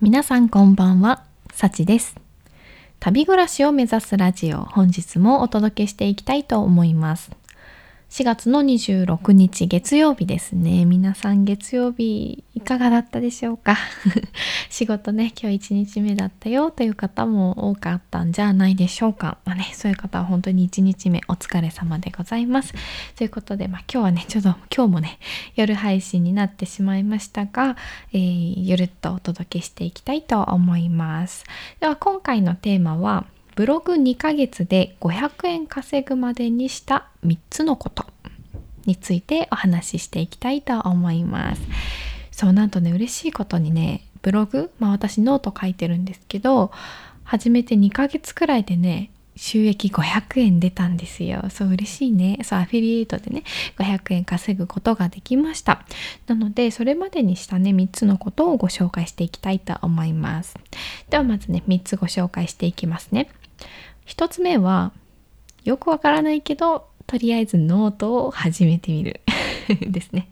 皆さんこんばんは、さちです。旅暮らしを目指すラジオ、本日もお届けしていきたいと思います。4月の26日月曜日ですね。皆さん月曜日いかがだったでしょうか？仕事ね、今日1日目だったよという方も多かったんじゃないでしょうか。まあね、そういう方は本当に1日目お疲れ様でございます。ということで、まあ今日はね、ちょっと今日もね、夜配信になってしまいましたが、えー、ゆるっとお届けしていきたいと思います。では今回のテーマは、ブログ2ヶ月で500円稼ぐまでにした3つのことについてお話ししていきたいと思います。そうなんとね嬉しいことにねブログまあ私ノート書いてるんですけど始めて2ヶ月くらいでね収益500円出たんですよ。そう嬉しいね。そうアフィリエイトでね500円稼ぐことができました。なのでそれまでにしたね3つのことをご紹介していきたいと思います。ではまずね3つご紹介していきますね。1つ目はよくわからないけどとりあえずノートを始めてみる ですね。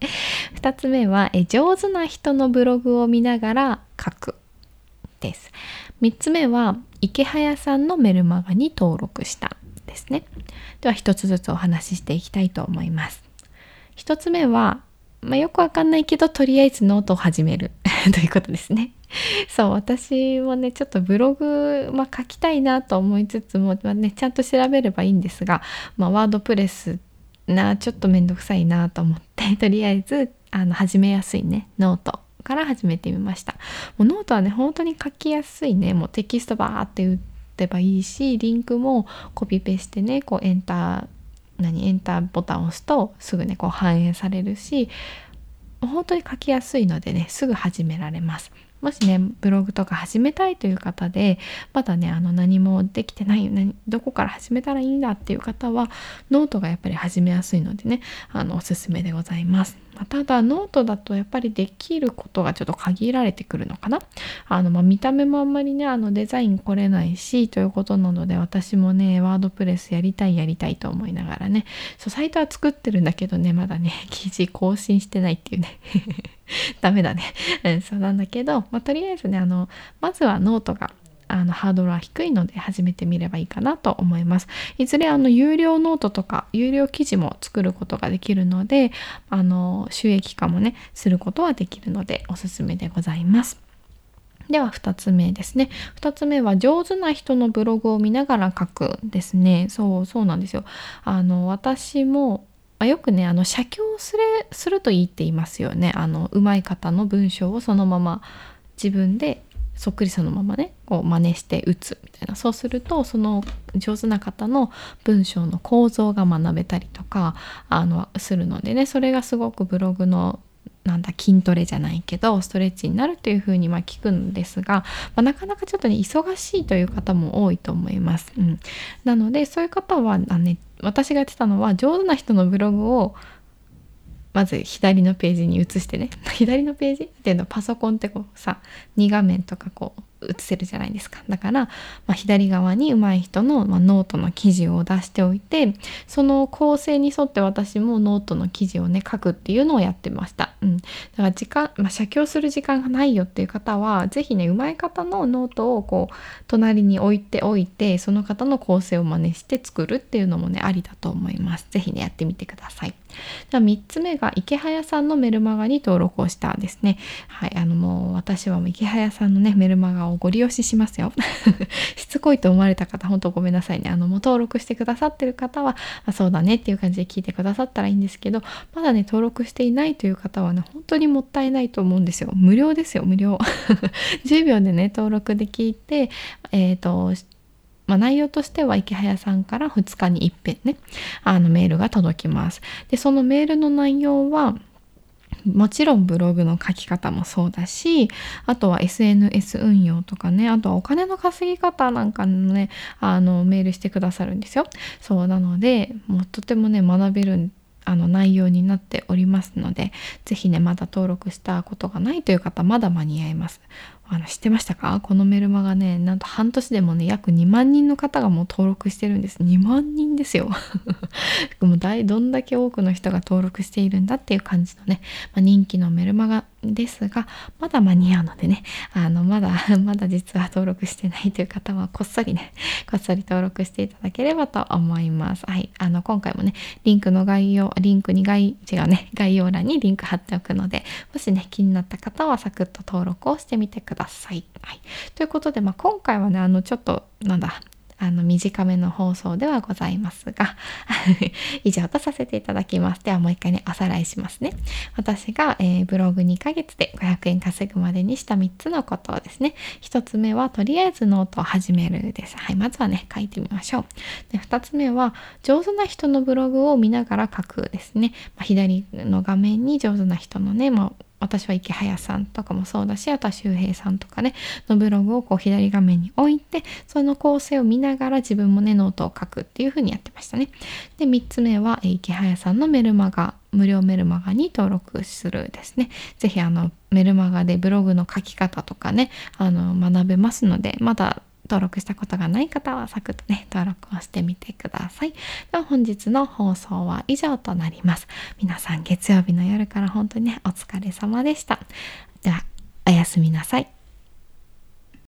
2つ目はえ上手な人のブログを見ながら書くです。3つ目はイケハヤさんのメルマガに登録したですね。では1つずつお話ししていきたいと思います。1つ目はまあ、よくわかんないけどとりあえずノートを始める ということですね。そう私もねちょっとブログ、まあ、書きたいなと思いつつも、まあね、ちゃんと調べればいいんですが、まあ、ワードプレスなちょっとめんどくさいなと思って とりあえずあの始めやすいねノートから始めてみました。もうノートはね本当に書きやすいねもうテキストバーって打ってばいいしリンクもコピペしてねこうエンター何エンターボタンを押すとすぐねこう反映されるし本当に書きやすいのでねすぐ始められます。もしねブログとか始めたいという方でまだねあの何もできてない何どこから始めたらいいんだっていう方はノートがやっぱり始めやすいのでねあのおすすめでございます。ただノートだとやっぱりできることがちょっと限られてくるのかな。あのまあ、見た目もあんまりねあのデザイン凝れないしということなので私もねワードプレスやりたいやりたいと思いながらねそうサイトは作ってるんだけどねまだね記事更新してないっていうね ダメだね、うん、そうなんだけど、まあ、とりあえずねあのまずはノートがあのハードルは低いので始めてみればいいかなと思います。いずれあの有料ノートとか有料記事も作ることができるのであの収益化もねすることはできるのでおすすめでございます。では2つ目ですね。2つ目は上手な人のブログを見ながら書くですね。そうそうなんですよ。あの私もよくねあの写経するするといいって言いますよね。あの上手い方の文章をそのまま自分でそっくりそのままねこう真似して打つみたいなそうするとその上手な方の文章の構造が学べたりとかあのするのでねそれがすごくブログのなんだ筋トレじゃないけどストレッチになるというふうにま聞くんですが、まあ、なかなかちょっとね忙しいという方も多いと思います。うん、なのでそういう方はあ、ね、私がやってたのは上手な人のブログをまず左のページに移してね。左のページっていうのはパソコンってこうさ2画面とかこう映せるじゃないですか。だから、まあ、左側に上手い人の、まあ、ノートの記事を出しておいてその構成に沿って私もノートの記事をね書くっていうのをやってました、うん、だから時間、まあ、写経する時間がないよっていう方は是非ね上手い方のノートをこう隣に置いておいてその方の構成を真似して作るっていうのもねありだと思います。是非ねやってみてください。じゃ3つ目がイケハヤさんのメルマガに登録をしたですね。はいあのもう私はもうイケハヤさんのねメルマガをごり押ししますよ。しつこいと思われた方本当ごめんなさいね。あのもう登録してくださってる方は、あ、そうだねっていう感じで聞いてくださったらいいんですけどまだね登録していないという方はね本当にもったいないと思うんですよ。無料ですよ無料。10秒でね登録で聞いてえっ、ー、とまあ、内容としては池早さんから2日に一遍ねあのメールが届きます。でそのメールの内容はもちろんブログの書き方もそうだしあとは SNS 運用とかねあとはお金の稼ぎ方なんかのねあのメールしてくださるんですよ。そうなのでもうとてもね学べるあの内容になっておりますので是非ねまだ登録したことがないという方まだ間に合います。あの知ってましたか？このメルマガねなんと半年でもね約2万人の方がもう登録してるんです。2万人ですよ。もう大どんだけ多くの人が登録しているんだっていう感じのね、まあ、人気のメルマガですがまだ間に合うのでねあのまだ まだ実は登録してないという方はこっそりね こっそり登録していただければと思います。はい。あの今回もねリンクの概要リンクに概違うね概要欄にリンク貼っておくのでもしね気になった方はサクッと登録をしてみてください。はい、ということで、まあ、今回はねあのちょっとなんだあの短めの放送ではございますが 以上とさせていただきます。ではもう一回ね、おさらいしますね。私が、えー、ブログ2ヶ月で500円稼ぐまでにした3つのことをですね。1つ目はとりあえずノートを始めるです。はい、まずはね、書いてみましょう。で2つ目は上手な人のブログを見ながら書くですね。まあ、左の画面に上手な人のね、まあ私はイケハヤさんとかもそうだしあとは周平さんとかねのブログをこう左画面に置いてその構成を見ながら自分もねノートを書くっていう風にやってましたね。で3つ目は池早さんのメルマガ無料メルマガに登録するですね。是非あのメルマガでブログの書き方とかねあの学べますのでまだ登録したことがない方はサクッとね、登録をしてみてください。では本日の放送は以上となります。皆さん月曜日の夜から本当にね、お疲れ様でした。では、おやすみなさい。